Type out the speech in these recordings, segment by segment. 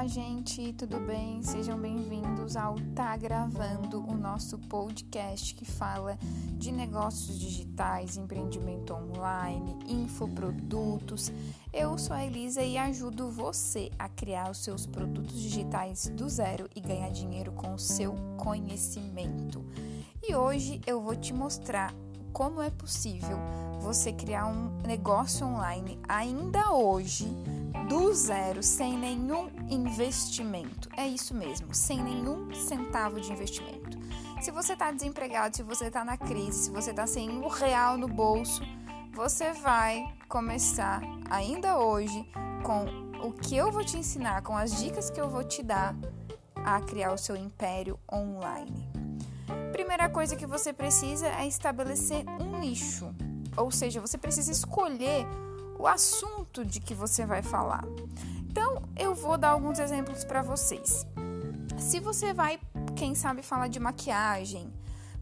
Olá, gente, tudo bem? Sejam bem-vindos ao Tá Gravando, o nosso podcast que fala de negócios digitais, empreendimento online, infoprodutos. Eu sou a Elisa e ajudo você a criar os seus produtos digitais do zero e ganhar dinheiro com o seu conhecimento. E hoje eu vou te mostrar como é possível você criar um negócio online ainda hoje do zero, sem nenhum investimento. É isso mesmo, sem nenhum centavo de investimento. Se você está desempregado, se você está na crise, se você está sem um real no bolso, você vai começar ainda hoje com o que eu vou te ensinar, com as dicas que eu vou te dar a criar o seu império online. Primeira coisa que você precisa é estabelecer um nicho, ou seja, você precisa escolher o assunto de que você vai falar. Então, eu vou dar alguns exemplos para vocês. Se você vai, quem sabe, falar de maquiagem,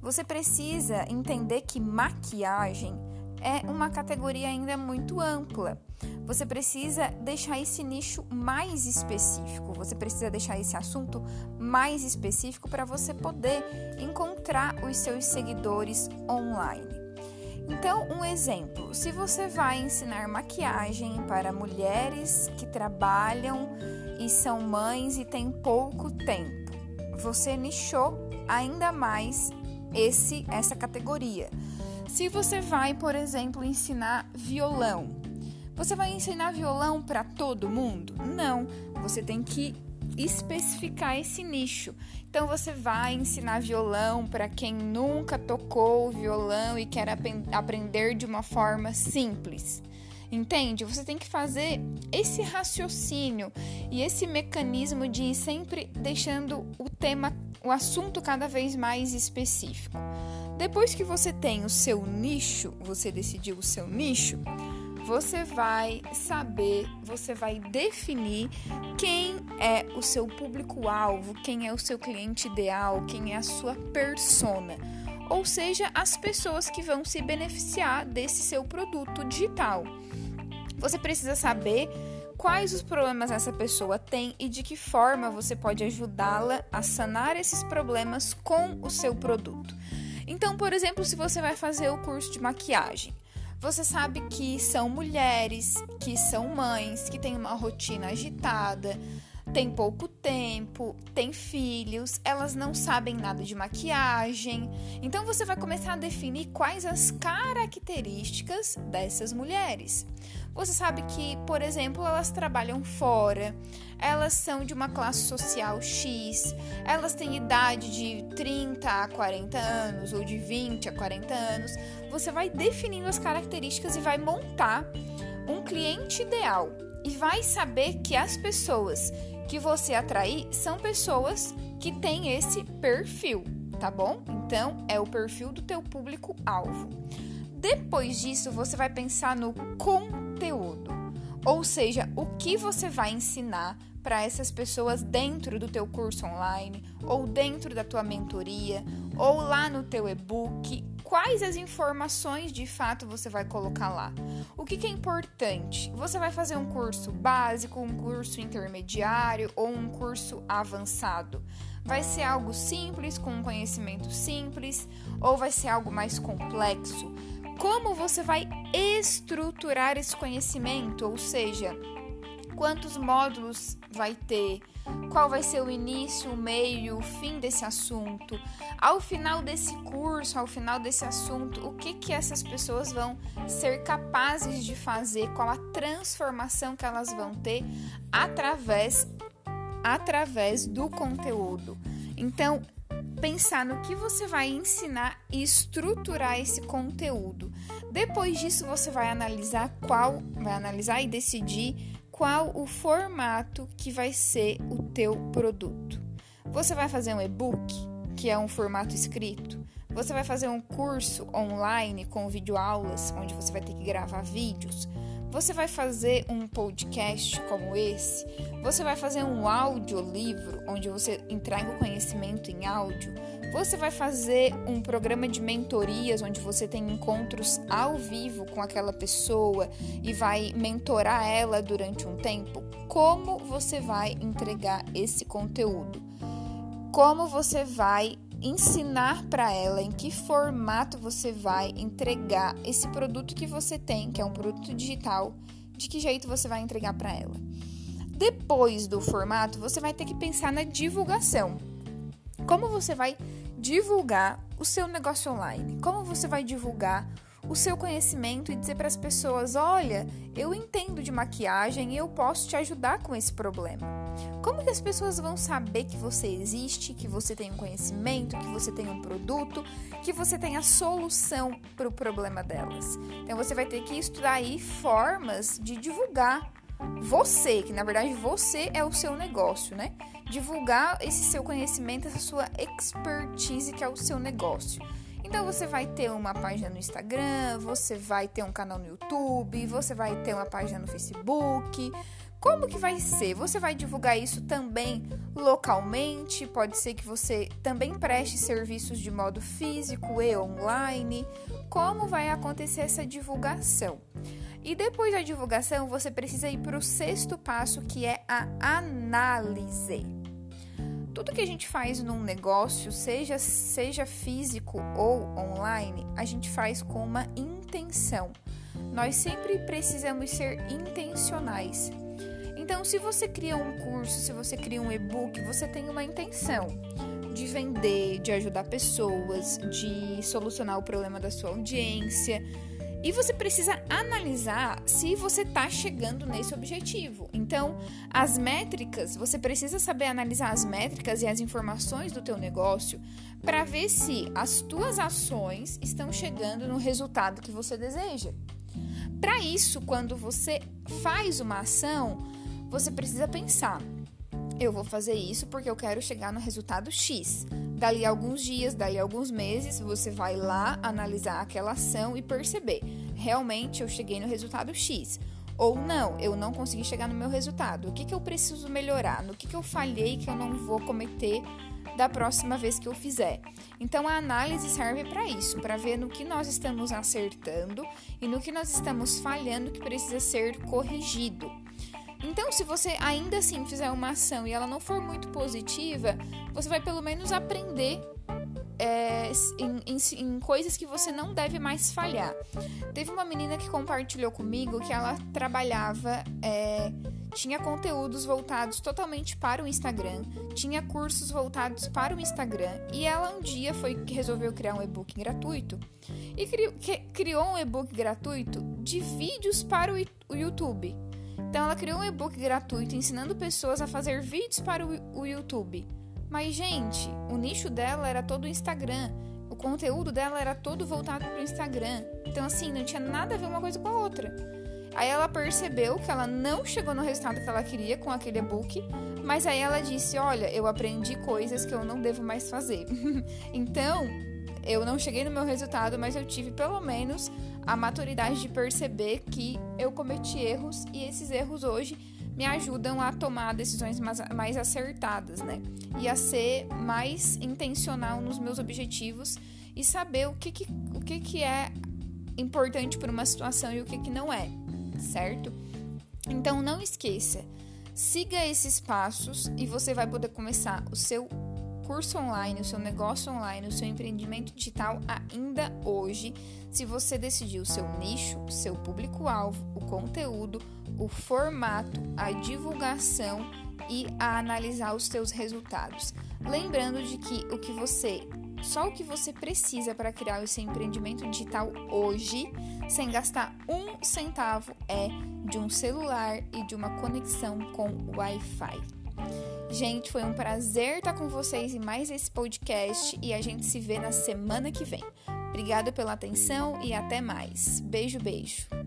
você precisa entender que maquiagem é uma categoria ainda muito ampla. Você precisa deixar esse nicho mais específico, você precisa deixar esse assunto mais específico para você poder encontrar os seus seguidores online. Então, um exemplo: se você vai ensinar maquiagem para mulheres que trabalham e são mães e têm pouco tempo, você nichou ainda mais esse essa categoria. Se você vai, por exemplo, ensinar violão, você vai ensinar violão para todo mundo? Não, você tem que especificar esse nicho. Então você vai ensinar violão para quem nunca tocou violão e quer ap aprender de uma forma simples. Entende? Você tem que fazer esse raciocínio e esse mecanismo de ir sempre deixando o tema, o assunto cada vez mais específico. Depois que você tem o seu nicho, você decidiu o seu nicho, você vai saber, você vai definir quem é o seu público-alvo, quem é o seu cliente ideal, quem é a sua persona. Ou seja, as pessoas que vão se beneficiar desse seu produto digital. Você precisa saber quais os problemas essa pessoa tem e de que forma você pode ajudá-la a sanar esses problemas com o seu produto. Então, por exemplo, se você vai fazer o curso de maquiagem, você sabe que são mulheres, que são mães, que têm uma rotina agitada, têm pouco tempo, têm filhos, elas não sabem nada de maquiagem. Então você vai começar a definir quais as características dessas mulheres. Você sabe que, por exemplo, elas trabalham fora, elas são de uma classe social X, elas têm idade de 30 a 40 anos ou de 20 a 40 anos. Você vai definindo as características e vai montar um cliente ideal e vai saber que as pessoas que você atrair são pessoas que têm esse perfil, tá bom? Então é o perfil do teu público alvo. Depois disso, você vai pensar no conteúdo, ou seja, o que você vai ensinar para essas pessoas dentro do teu curso online, ou dentro da tua mentoria, ou lá no teu e-book, quais as informações de fato você vai colocar lá. O que, que, é importante? Você vai fazer um curso básico, um curso intermediário ou um curso avançado? Vai ser algo simples, com um conhecimento simples, ou vai ser algo mais complexo? Como você vai estruturar esse conhecimento, ou seja, quantos módulos vai ter, qual vai ser o início, o meio o fim desse assunto. Ao final desse curso, ao final desse assunto, o que que essas pessoas vão ser capazes de fazer, qual a transformação que elas vão ter através através do conteúdo. Então, pensar no que você vai ensinar e estruturar esse conteúdo. Depois disso, você vai analisar qual, vai analisar e decidir qual o formato que vai ser o teu produto. Você vai fazer um e-book, que é um formato escrito. Você vai fazer um curso online com videoaulas, onde você vai ter que gravar vídeos. Você vai fazer um podcast como esse? Você vai fazer um audiolivro onde você entrega o conhecimento em áudio? Você vai fazer um programa de mentorias onde você tem encontros ao vivo com aquela pessoa e vai mentorar ela durante um tempo? Como você vai entregar esse conteúdo? Como você vai ensinar para ela em que formato você vai entregar esse produto que você tem, que é um produto digital, de que jeito você vai entregar para ela. Depois do formato, você vai ter que pensar na divulgação. Como você vai divulgar o seu negócio online? Como você vai divulgar o seu conhecimento e dizer para as pessoas: olha, eu entendo de maquiagem e eu posso te ajudar com esse problema? Como que as pessoas vão saber que você existe, que você tem um conhecimento, que você tem um produto, que você tem a solução para o problema delas? Então você vai ter que estudar aí formas de divulgar você, que na verdade você é o seu negócio, né? Divulgar esse seu conhecimento, essa sua expertise que é o seu negócio. Então você vai ter uma página no Instagram, você vai ter um canal no YouTube, você vai ter uma página no Facebook. Como que vai ser? Você vai divulgar isso também localmente? Pode ser que você também preste serviços de modo físico e online. Como vai acontecer essa divulgação? E depois da divulgação, você precisa ir para o sexto passo, que é a análise. Tudo que a gente faz num negócio, seja, seja físico ou online, a gente faz com uma intenção. Nós sempre precisamos ser intencionais. Então, se você cria um curso, se você cria um e-book, você tem uma intenção de vender, de ajudar pessoas, de solucionar o problema da sua audiência, e você precisa analisar se você está chegando nesse objetivo. Então, as métricas, você precisa saber analisar as métricas e as informações do teu negócio para ver se as tuas ações estão chegando no resultado que você deseja. Para isso, quando você faz uma ação, você precisa pensar: eu vou fazer isso porque eu quero chegar no resultado X. Dali alguns dias, dali alguns meses, você vai lá analisar aquela ação e perceber: realmente eu cheguei no resultado X. Ou não, eu não consegui chegar no meu resultado. O que, que eu preciso melhorar? No que, que eu falhei que eu não vou cometer da próxima vez que eu fizer. Então a análise serve para isso, para ver no que nós estamos acertando e no que nós estamos falhando que precisa ser corrigido. Então, se você ainda assim fizer uma ação e ela não for muito positiva, você vai pelo menos aprender é, em, em, em, coisas que você não deve mais falhar. Teve uma menina que compartilhou comigo que ela trabalhava, é, tinha conteúdos voltados totalmente para o Instagram, tinha cursos voltados para o Instagram e ela um dia foi que resolveu criar um e-book gratuito e criou, criou um e-book gratuito de vídeos para o YouTube. Então ela criou um e-book gratuito ensinando pessoas a fazer vídeos para o, YouTube. Mas, gente, o nicho dela era todo o Instagram. O conteúdo dela era todo voltado para o Instagram. Então, assim, não tinha nada a ver uma coisa com a outra. Aí ela percebeu que ela não chegou no resultado que ela queria com aquele e-book, mas aí ela disse: Olha, eu aprendi coisas que eu não devo mais fazer. então, eu não cheguei no meu resultado, mas eu tive pelo menos a maturidade de perceber que eu cometi erros e esses erros hoje me ajudam a tomar decisões mais, mais acertadas, né? E a ser mais intencional nos meus objetivos e saber o que, que, o que, que é importante para uma situação e o que, que não é, certo? Então não esqueça, siga esses passos e você vai poder começar o seu curso online, o seu negócio online, o seu empreendimento digital ainda hoje, se você decidir o seu nicho, o seu público-alvo, o conteúdo, o formato, a divulgação e a analisar os seus resultados. Lembrando de que o que você só o que você precisa para criar o seu empreendimento digital hoje, sem gastar um centavo, é de um celular e de uma conexão com Wi-Fi. Gente, foi um prazer estar com vocês em mais esse podcast e a gente se vê na semana que vem. Obrigada pela atenção e até mais. Beijo, beijo.